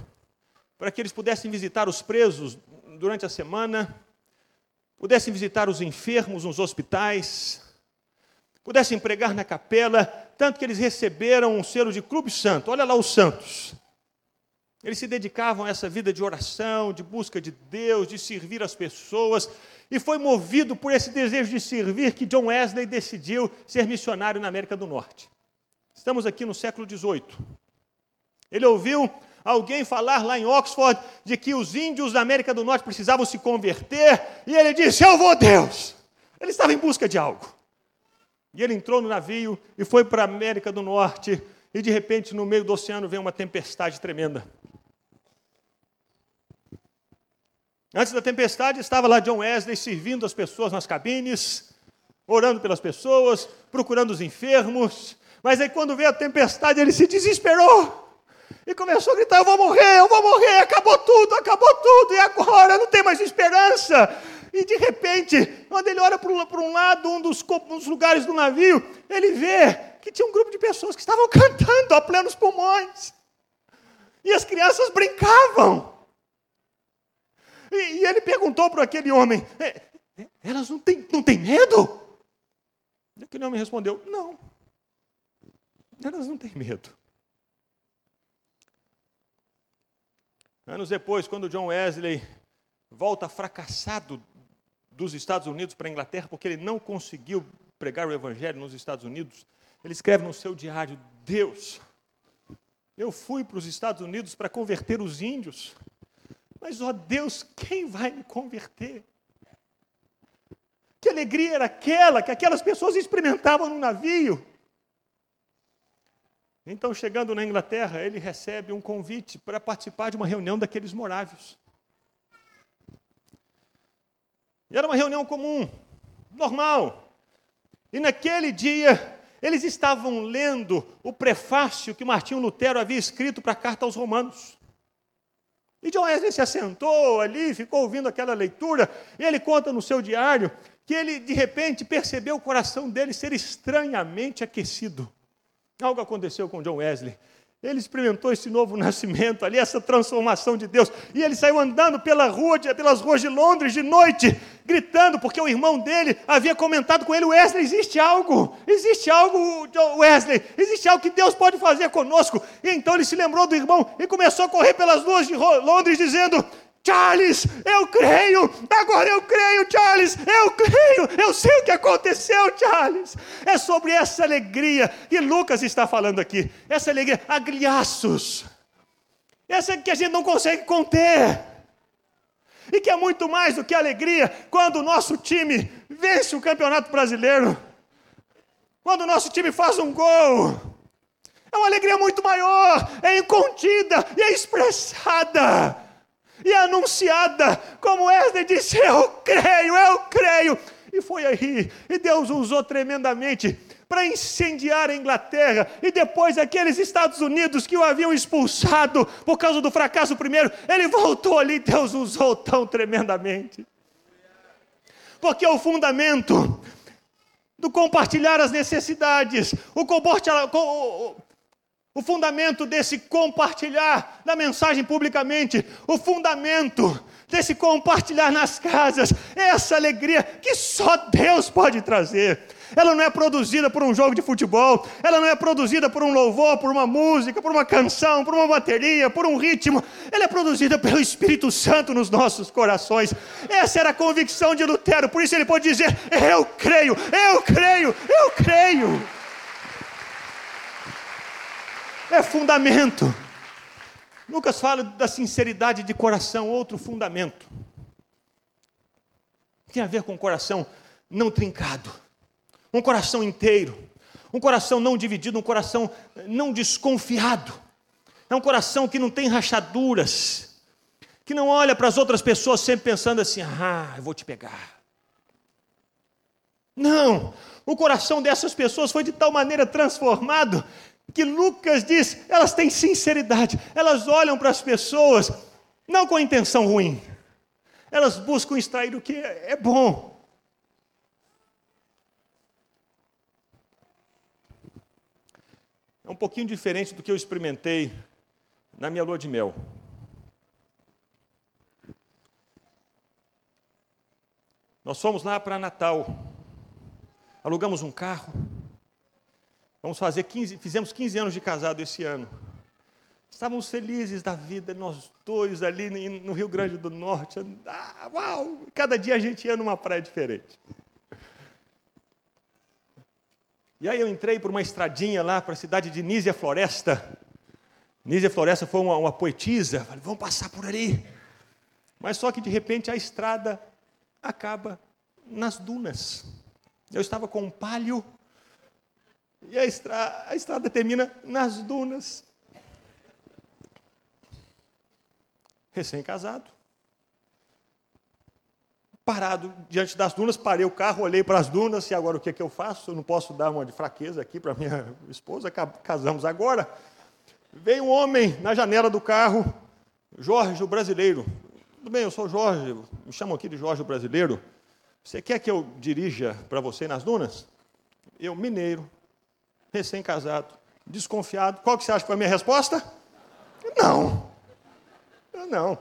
para que eles pudessem visitar os presos durante a semana pudessem visitar os enfermos nos hospitais, pudessem pregar na capela, tanto que eles receberam um selo de clube santo. Olha lá os santos. Eles se dedicavam a essa vida de oração, de busca de Deus, de servir as pessoas, e foi movido por esse desejo de servir que John Wesley decidiu ser missionário na América do Norte. Estamos aqui no século XVIII. Ele ouviu alguém falar lá em Oxford de que os índios da América do Norte precisavam se converter, e ele disse: Eu vou, Deus. Ele estava em busca de algo. E ele entrou no navio e foi para a América do Norte, e de repente, no meio do oceano, veio uma tempestade tremenda. Antes da tempestade, estava lá John Wesley servindo as pessoas nas cabines, orando pelas pessoas, procurando os enfermos. Mas aí, quando veio a tempestade, ele se desesperou e começou a gritar: Eu vou morrer, eu vou morrer, acabou tudo, acabou tudo, e agora não tem mais esperança. E de repente, quando ele olha para um, lado, um dos, um dos lugares do navio, ele vê que tinha um grupo de pessoas que estavam cantando a plenos pulmões. E as crianças brincavam. E, e ele perguntou para aquele homem: é, Elas não têm, não têm medo? E aquele homem respondeu: Não, elas não têm medo. Anos depois, quando John Wesley volta fracassado dos Estados Unidos para a Inglaterra, porque ele não conseguiu pregar o Evangelho nos Estados Unidos, ele escreve no seu diário: Deus, eu fui para os Estados Unidos para converter os índios, mas, ó Deus, quem vai me converter? Que alegria era aquela que aquelas pessoas experimentavam no navio? Então, chegando na Inglaterra, ele recebe um convite para participar de uma reunião daqueles morávios. E era uma reunião comum, normal. E naquele dia, eles estavam lendo o prefácio que Martinho Lutero havia escrito para a carta aos Romanos. E John Wesley se assentou ali, ficou ouvindo aquela leitura, e ele conta no seu diário que ele, de repente, percebeu o coração dele ser estranhamente aquecido. Algo aconteceu com John Wesley. Ele experimentou esse novo nascimento ali, essa transformação de Deus. E ele saiu andando pela rua, pelas ruas de Londres de noite, gritando, porque o irmão dele havia comentado com ele: Wesley, existe algo, existe algo, Wesley, existe algo que Deus pode fazer conosco. E então ele se lembrou do irmão e começou a correr pelas ruas de Londres, dizendo: Charles, eu creio, agora eu creio, Charles, eu creio, eu sei o que aconteceu, Charles. É sobre essa alegria que Lucas está falando aqui, essa alegria, agriaços, essa que a gente não consegue conter, e que é muito mais do que alegria quando o nosso time vence o campeonato brasileiro, quando o nosso time faz um gol. É uma alegria muito maior, é incontida e é expressada e anunciada, como Wesley disse: Eu creio, eu creio. E foi aí, e Deus usou tremendamente para incendiar a Inglaterra e depois aqueles Estados Unidos que o haviam expulsado por causa do fracasso primeiro, ele voltou ali, Deus usou tão tremendamente. Porque o fundamento do compartilhar as necessidades, o o fundamento desse compartilhar da mensagem publicamente, o fundamento desse compartilhar nas casas, essa alegria que só Deus pode trazer. Ela não é produzida por um jogo de futebol, ela não é produzida por um louvor, por uma música, por uma canção, por uma bateria, por um ritmo. Ela é produzida pelo Espírito Santo nos nossos corações. Essa era a convicção de Lutero, por isso ele pode dizer: Eu creio, eu creio, eu creio é fundamento. Lucas fala da sinceridade de coração, outro fundamento. Tem a ver com o coração não trincado, um coração inteiro, um coração não dividido, um coração não desconfiado. É um coração que não tem rachaduras, que não olha para as outras pessoas sempre pensando assim: ah, eu vou te pegar. Não, o coração dessas pessoas foi de tal maneira transformado que Lucas diz, elas têm sinceridade, elas olham para as pessoas não com intenção ruim, elas buscam extrair o que é bom. É um pouquinho diferente do que eu experimentei na minha lua de mel. Nós fomos lá para Natal, alugamos um carro, vamos fazer 15, fizemos 15 anos de casado esse ano. Estávamos felizes da vida, nós dois ali no Rio Grande do Norte. Ah, uau! Cada dia a gente ia numa praia diferente. E aí eu entrei por uma estradinha lá para a cidade de Nízia Floresta. Nízia Floresta foi uma, uma poetisa. Falei, vamos passar por ali. Mas só que de repente a estrada acaba nas dunas. Eu estava com um palio e a, estra a estrada termina nas dunas. Recém-casado parado diante das dunas, parei o carro, olhei para as dunas, e agora o que, é que eu faço? Eu não posso dar uma de fraqueza aqui para minha esposa, casamos agora. Veio um homem na janela do carro, Jorge, o brasileiro. Tudo bem, eu sou Jorge, me chamam aqui de Jorge, o brasileiro. Você quer que eu dirija para você nas dunas? Eu, mineiro, recém-casado, desconfiado. Qual que você acha que foi a minha resposta? Não. Não.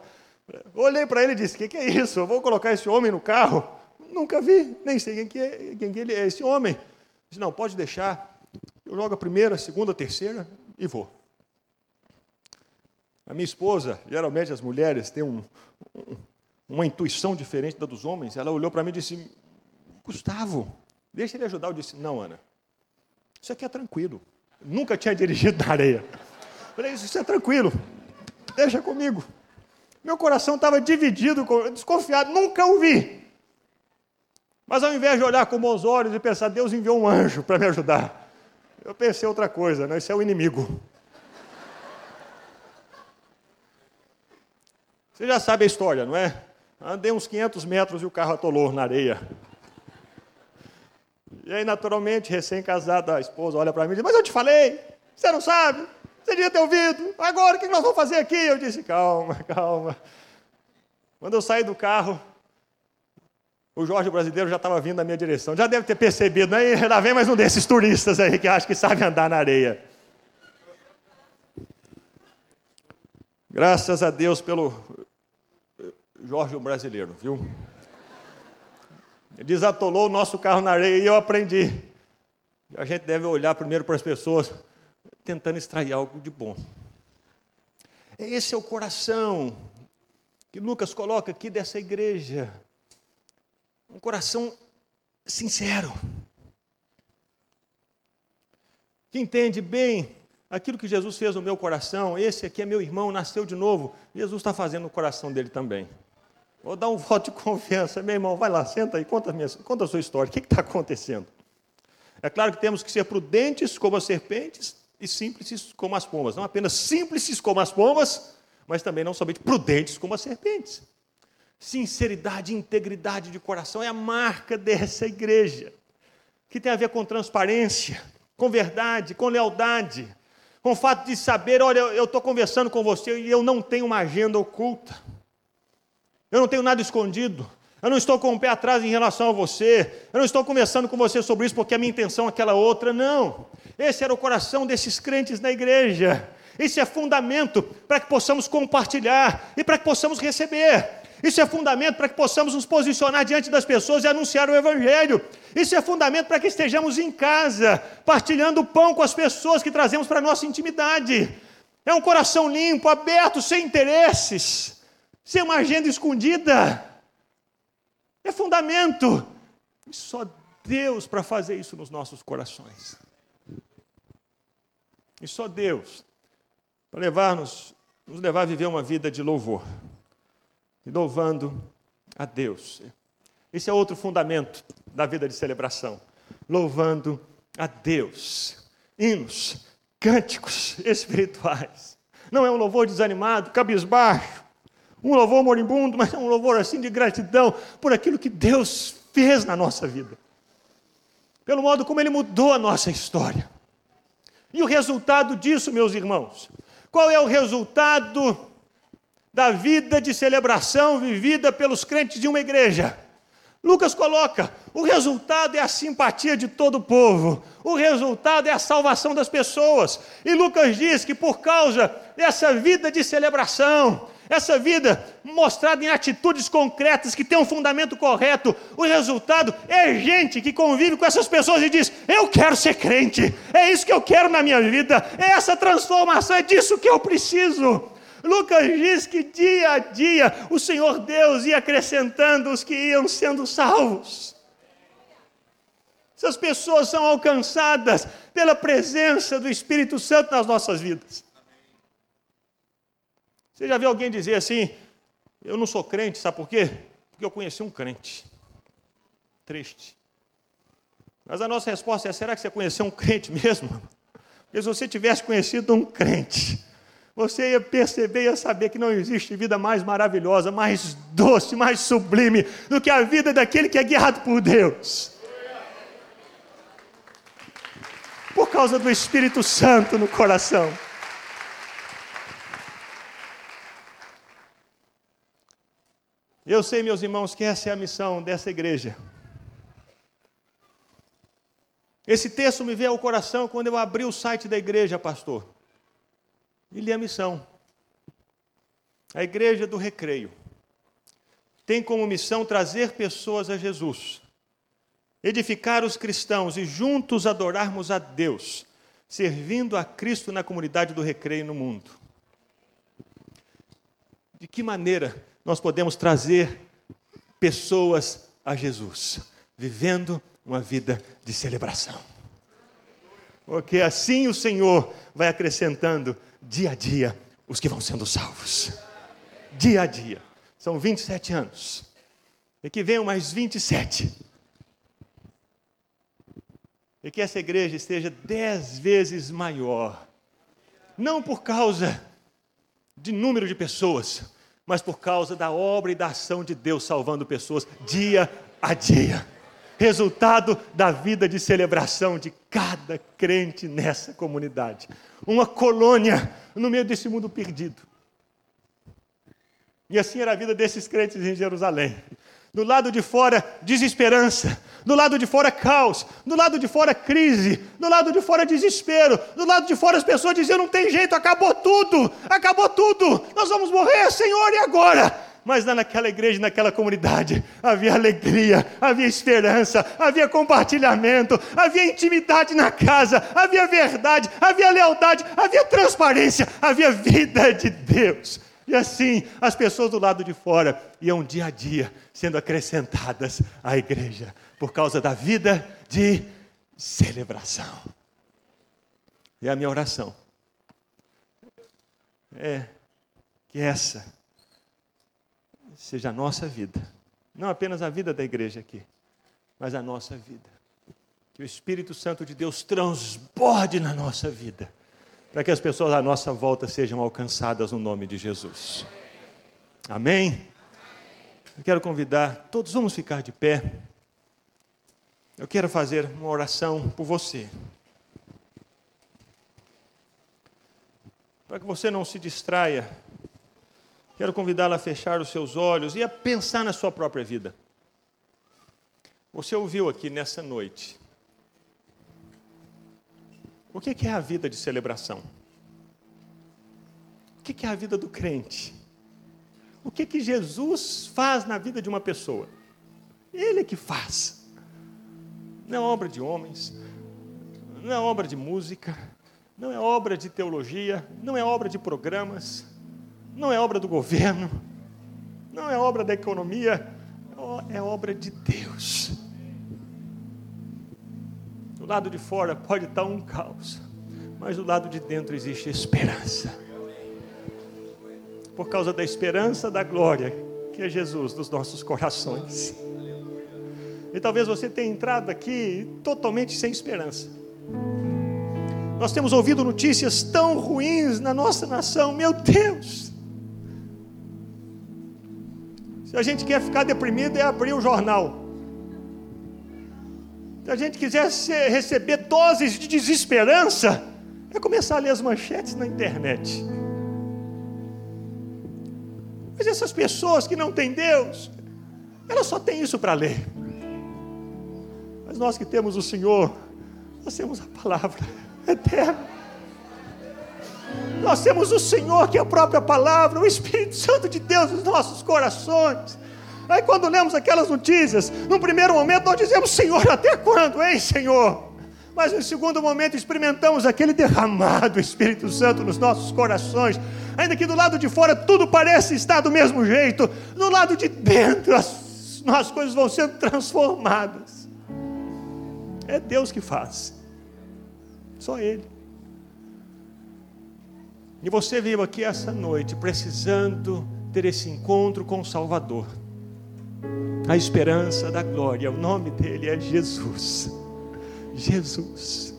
Olhei para ele e disse: O que, que, é isso? Eu vou colocar esse homem no carro? Nunca vi, nem sei quem que é, quem que ele é esse homem. Disse: Não, pode deixar. Eu jogo a primeira, a segunda, a terceira e vou. A minha esposa, geralmente as mulheres têm um, um, uma intuição diferente da dos homens. Ela olhou para mim e disse: Gustavo, deixa ele ajudar. Eu disse: Não, Ana, isso aqui é tranquilo. Nunca tinha dirigido na areia. Falei: Isso é tranquilo, deixa comigo. Meu coração estava dividido, desconfiado, nunca o vi. Mas ao invés de olhar com bons olhos e pensar, Deus enviou um anjo para me ajudar, eu pensei outra coisa, né? Esse é o inimigo. Você já sabe a história, não é? Andei uns 500 metros e o carro atolou na areia. E aí, naturalmente, recém-casada, a esposa olha para mim e diz: Mas eu te falei, você não sabe? Você devia ter ouvido. Agora, o que nós vamos fazer aqui? Eu disse, calma, calma. Quando eu saí do carro, o Jorge brasileiro já estava vindo na minha direção. Já deve ter percebido, né? lá vem mais um desses turistas aí que acha que sabe andar na areia. Graças a Deus pelo Jorge brasileiro, viu? Desatolou o nosso carro na areia e eu aprendi. A gente deve olhar primeiro para as pessoas tentando extrair algo de bom. Esse é o coração que Lucas coloca aqui dessa igreja. Um coração sincero. Que entende bem aquilo que Jesus fez no meu coração. Esse aqui é meu irmão, nasceu de novo. Jesus está fazendo no coração dele também. Vou dar um voto de confiança. Meu irmão, vai lá, senta aí, conta a, minha, conta a sua história. O que está acontecendo? É claro que temos que ser prudentes como as serpentes e simples como as pombas. Não apenas simples como as pombas, mas também não somente prudentes como as serpentes. Sinceridade e integridade de coração é a marca dessa igreja, que tem a ver com transparência, com verdade, com lealdade, com o fato de saber: olha, eu estou conversando com você e eu não tenho uma agenda oculta, eu não tenho nada escondido, eu não estou com o pé atrás em relação a você. Eu não estou conversando com você sobre isso porque a minha intenção é aquela outra. Não. Esse era o coração desses crentes na igreja. Isso é fundamento para que possamos compartilhar e para que possamos receber. Isso é fundamento para que possamos nos posicionar diante das pessoas e anunciar o Evangelho. Isso é fundamento para que estejamos em casa, partilhando o pão com as pessoas que trazemos para a nossa intimidade. É um coração limpo, aberto, sem interesses, sem uma agenda escondida. É fundamento. E só Deus para fazer isso nos nossos corações. E só Deus para levar-nos nos levar a viver uma vida de louvor, e louvando a Deus. Esse é outro fundamento da vida de celebração. Louvando a Deus. Hinos, cânticos espirituais. Não é um louvor desanimado, cabisbaixo, um louvor moribundo, mas é um louvor assim de gratidão por aquilo que Deus fez na nossa vida. Pelo modo como Ele mudou a nossa história. E o resultado disso, meus irmãos? Qual é o resultado da vida de celebração vivida pelos crentes de uma igreja? Lucas coloca: o resultado é a simpatia de todo o povo, o resultado é a salvação das pessoas. E Lucas diz que por causa dessa vida de celebração, essa vida mostrada em atitudes concretas que tem um fundamento correto, o resultado é gente que convive com essas pessoas e diz: Eu quero ser crente, é isso que eu quero na minha vida, é essa transformação, é disso que eu preciso. Lucas diz que dia a dia o Senhor Deus ia acrescentando os que iam sendo salvos. Essas pessoas são alcançadas pela presença do Espírito Santo nas nossas vidas. Você já viu alguém dizer assim: Eu não sou crente, sabe por quê? Porque eu conheci um crente. Triste. Mas a nossa resposta é: será que você conheceu um crente mesmo? Porque se você tivesse conhecido um crente, você ia perceber ia saber que não existe vida mais maravilhosa, mais doce, mais sublime do que a vida daquele que é guiado por Deus. Por causa do Espírito Santo no coração. Eu sei, meus irmãos, que essa é a missão dessa igreja. Esse texto me veio ao coração quando eu abri o site da igreja, pastor e lhe a missão. A igreja do recreio tem como missão trazer pessoas a Jesus, edificar os cristãos e juntos adorarmos a Deus, servindo a Cristo na comunidade do recreio no mundo. De que maneira nós podemos trazer pessoas a Jesus? Vivendo uma vida de celebração. Porque assim o Senhor vai acrescentando dia a dia os que vão sendo salvos. Dia a dia. São 27 anos. E que venham mais 27. E que essa igreja esteja dez vezes maior. Não por causa de número de pessoas, mas por causa da obra e da ação de Deus salvando pessoas dia a dia resultado da vida de celebração de cada crente nessa comunidade. Uma colônia no meio desse mundo perdido. E assim era a vida desses crentes em Jerusalém. Do lado de fora, desesperança. Do lado de fora, caos. Do lado de fora, crise. Do lado de fora, desespero. Do lado de fora, as pessoas diziam: não tem jeito, acabou tudo. Acabou tudo. Nós vamos morrer, Senhor, e agora? mas lá naquela igreja, naquela comunidade, havia alegria, havia esperança, havia compartilhamento, havia intimidade na casa, havia verdade, havia lealdade, havia transparência, havia vida de Deus. E assim, as pessoas do lado de fora iam dia a dia sendo acrescentadas à igreja, por causa da vida de celebração. E a minha oração é que essa seja a nossa vida. Não apenas a vida da igreja aqui, mas a nossa vida. Que o Espírito Santo de Deus transborde na nossa vida, para que as pessoas à nossa volta sejam alcançadas no nome de Jesus. Amém? Eu quero convidar, todos vamos ficar de pé. Eu quero fazer uma oração por você. Para que você não se distraia Quero convidá-la a fechar os seus olhos e a pensar na sua própria vida. Você ouviu aqui nessa noite. O que é a vida de celebração? O que é a vida do crente? O que que Jesus faz na vida de uma pessoa? Ele é que faz. Não é obra de homens, não é obra de música, não é obra de teologia, não é obra de programas não é obra do governo, não é obra da economia, é obra de Deus. Do lado de fora pode estar um caos, mas do lado de dentro existe esperança. por causa da esperança da glória, que é Jesus dos nossos corações. E talvez você tenha entrado aqui totalmente sem esperança. Nós temos ouvido notícias tão ruins na nossa nação, meu Deus. Se a gente quer ficar deprimido, é abrir o jornal. Se a gente quiser receber doses de desesperança, é começar a ler as manchetes na internet. Mas essas pessoas que não têm Deus, elas só têm isso para ler. Mas nós que temos o Senhor, nós temos a palavra eterna. Nós temos o Senhor, que é a própria palavra, o Espírito Santo de Deus nos nossos corações. Aí quando lemos aquelas notícias, no primeiro momento nós dizemos, Senhor, até quando, hein, Senhor? Mas no segundo momento experimentamos aquele derramado Espírito Santo nos nossos corações. Ainda que do lado de fora tudo parece estar do mesmo jeito, do lado de dentro as, as coisas vão sendo transformadas. É Deus que faz. Só Ele. E você veio aqui essa noite precisando ter esse encontro com o Salvador. A esperança da glória, o nome dele é Jesus. Jesus.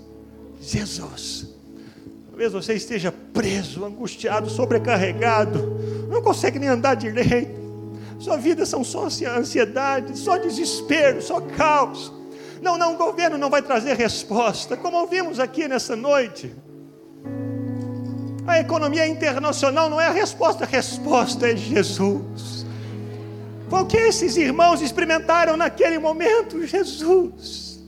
Jesus. Talvez você esteja preso, angustiado, sobrecarregado, não consegue nem andar direito. Sua vida são só ansiedade, só desespero, só caos. Não, não, o governo não vai trazer resposta, como ouvimos aqui nessa noite. A economia internacional não é a resposta, a resposta é Jesus. Foi o que esses irmãos experimentaram naquele momento, Jesus.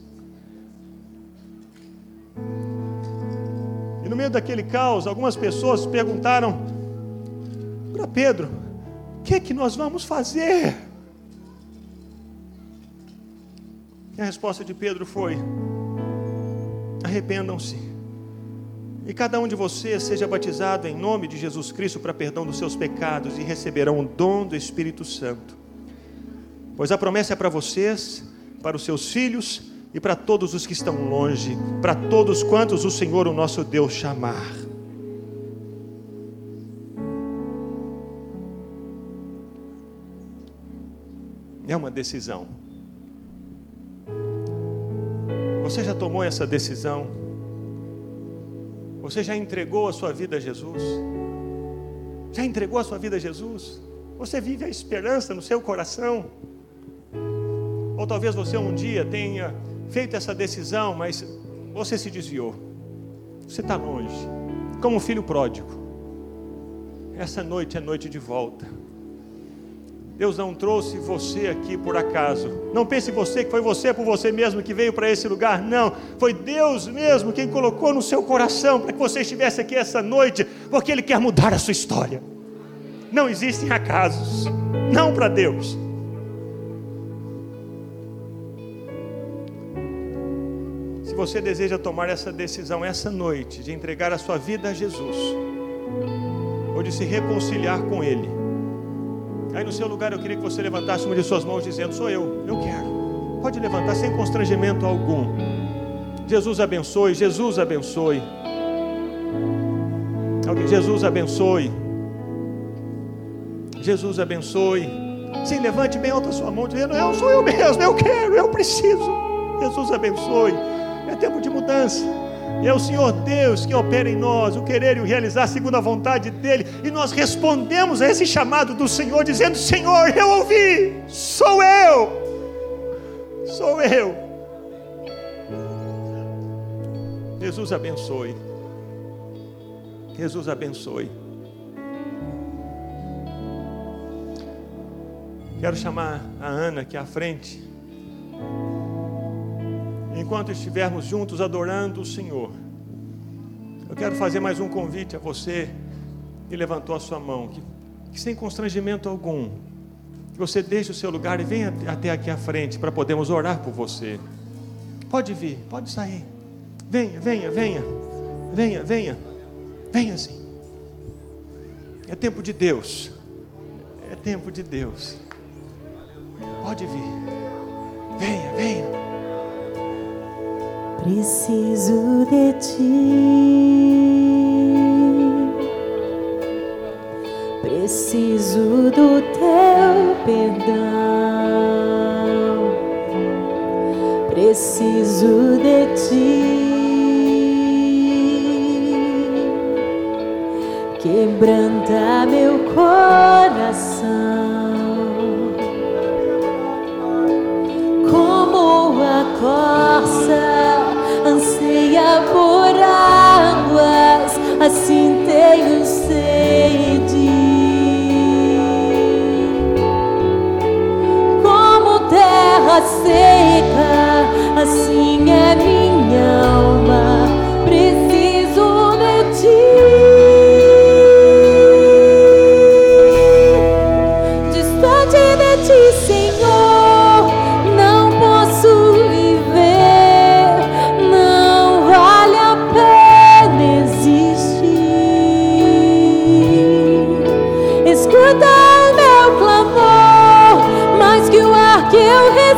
E no meio daquele caos, algumas pessoas perguntaram para Pedro: o que é que nós vamos fazer? E a resposta de Pedro foi: arrependam-se. E cada um de vocês seja batizado em nome de Jesus Cristo para perdão dos seus pecados e receberão o dom do Espírito Santo. Pois a promessa é para vocês, para os seus filhos e para todos os que estão longe, para todos quantos o Senhor, o nosso Deus, chamar. É uma decisão. Você já tomou essa decisão? Você já entregou a sua vida a Jesus? Já entregou a sua vida a Jesus? Você vive a esperança no seu coração? Ou talvez você um dia tenha feito essa decisão, mas você se desviou. Você está longe, como um filho pródigo. Essa noite é noite de volta. Deus não trouxe você aqui por acaso. Não pense você que foi você por você mesmo que veio para esse lugar. Não, foi Deus mesmo quem colocou no seu coração para que você estivesse aqui essa noite, porque Ele quer mudar a sua história. Não existem acasos, não para Deus. Você deseja tomar essa decisão essa noite de entregar a sua vida a Jesus, ou de se reconciliar com Ele, Aí no seu lugar eu queria que você levantasse uma de suas mãos dizendo: Sou eu, eu quero. Pode levantar sem constrangimento algum. Jesus abençoe, Jesus abençoe. Alguém, Jesus abençoe. Jesus abençoe. Sim, levante bem alta sua mão, dizendo: Eu sou eu mesmo, eu quero, eu preciso. Jesus abençoe. É tempo de mudança. E é o Senhor Deus que opera em nós o querer e o realizar segundo a vontade dEle. E nós respondemos a esse chamado do Senhor, dizendo: Senhor, eu ouvi, sou eu, sou eu. Jesus abençoe. Jesus abençoe. Quero chamar a Ana aqui à frente enquanto estivermos juntos adorando o Senhor, eu quero fazer mais um convite a você que levantou a sua mão, que, que sem constrangimento algum, que você deixe o seu lugar e venha até aqui à frente para podermos orar por você. Pode vir, pode sair. Venha, venha, venha, venha, venha, venha sim. É tempo de Deus. É tempo de Deus. Pode vir. Venha, venha. Preciso de ti. Preciso do teu perdão. Preciso de ti. Quebranta meu coração aceita, seca, assim é.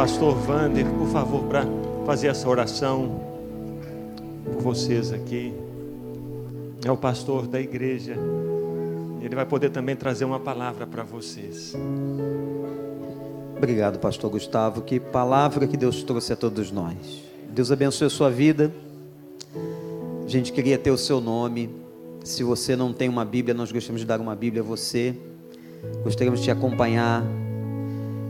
pastor Vander, por favor, para fazer essa oração por vocês aqui. É o pastor da igreja. Ele vai poder também trazer uma palavra para vocês. Obrigado, pastor Gustavo. Que palavra que Deus trouxe a todos nós. Deus abençoe a sua vida. A gente queria ter o seu nome. Se você não tem uma Bíblia, nós gostaríamos de dar uma Bíblia a você. Gostaríamos de te acompanhar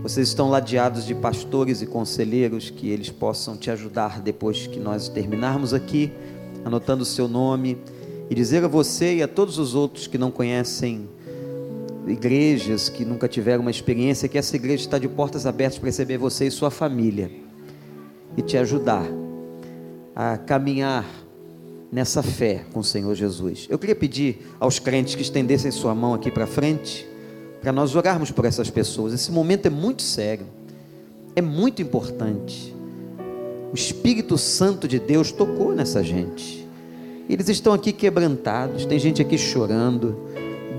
vocês estão ladeados de pastores e conselheiros que eles possam te ajudar depois que nós terminarmos aqui, anotando o seu nome e dizer a você e a todos os outros que não conhecem igrejas que nunca tiveram uma experiência, que essa igreja está de portas abertas para receber você e sua família e te ajudar a caminhar nessa fé com o Senhor Jesus. Eu queria pedir aos crentes que estendessem sua mão aqui para frente, para nós orarmos por essas pessoas. Esse momento é muito sério, é muito importante. O Espírito Santo de Deus tocou nessa gente. Eles estão aqui quebrantados, tem gente aqui chorando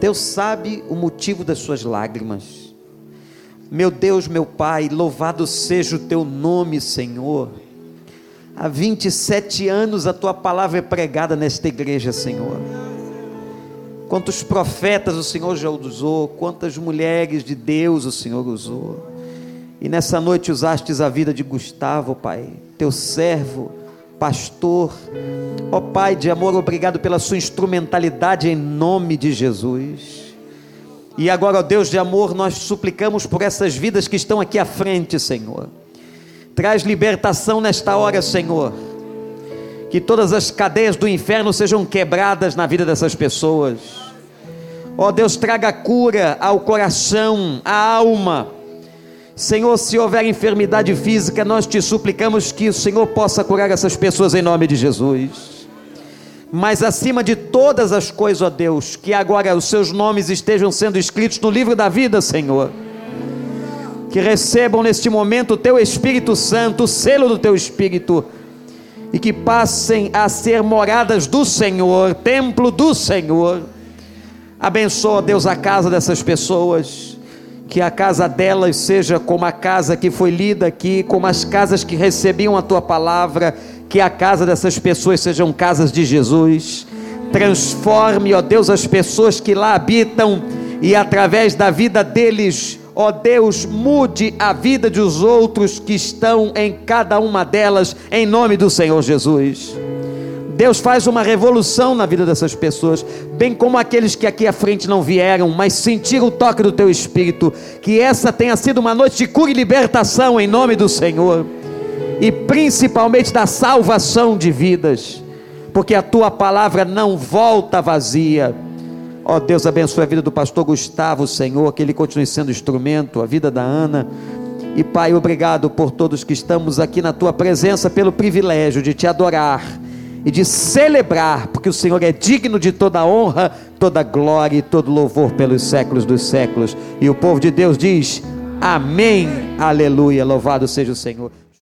Deus sabe o motivo das suas lágrimas. Meu Deus, meu Pai, louvado seja o teu nome, Senhor. Há 27 anos a tua palavra é pregada nesta igreja, Senhor. Quantos profetas o Senhor já usou, quantas mulheres de Deus o Senhor usou. E nessa noite usastes a vida de Gustavo, Pai, teu servo pastor. Ó oh, Pai de amor, obrigado pela sua instrumentalidade em nome de Jesus. E agora, ó Deus de amor, nós suplicamos por essas vidas que estão aqui à frente, Senhor. Traz libertação nesta hora, Senhor. Que todas as cadeias do inferno sejam quebradas na vida dessas pessoas. Ó Deus, traga cura ao coração, à alma Senhor, se houver enfermidade física, nós te suplicamos que o Senhor possa curar essas pessoas em nome de Jesus. Mas acima de todas as coisas, ó Deus, que agora os seus nomes estejam sendo escritos no livro da vida, Senhor. Que recebam neste momento o teu Espírito Santo, o selo do teu Espírito, e que passem a ser moradas do Senhor, templo do Senhor. Abençoa, Deus, a casa dessas pessoas que a casa delas seja como a casa que foi lida aqui, como as casas que recebiam a tua palavra, que a casa dessas pessoas sejam casas de Jesus. Transforme, ó Deus, as pessoas que lá habitam e através da vida deles, ó Deus, mude a vida dos outros que estão em cada uma delas, em nome do Senhor Jesus. Deus faz uma revolução na vida dessas pessoas, bem como aqueles que aqui à frente não vieram, mas sentiram o toque do teu espírito. Que essa tenha sido uma noite de cura e libertação em nome do Senhor, e principalmente da salvação de vidas, porque a tua palavra não volta vazia. Ó oh, Deus, abençoe a vida do pastor Gustavo, Senhor, que ele continue sendo instrumento, a vida da Ana. E Pai, obrigado por todos que estamos aqui na tua presença, pelo privilégio de te adorar e de celebrar, porque o Senhor é digno de toda honra, toda glória e todo louvor pelos séculos dos séculos. E o povo de Deus diz: Amém, aleluia, louvado seja o Senhor.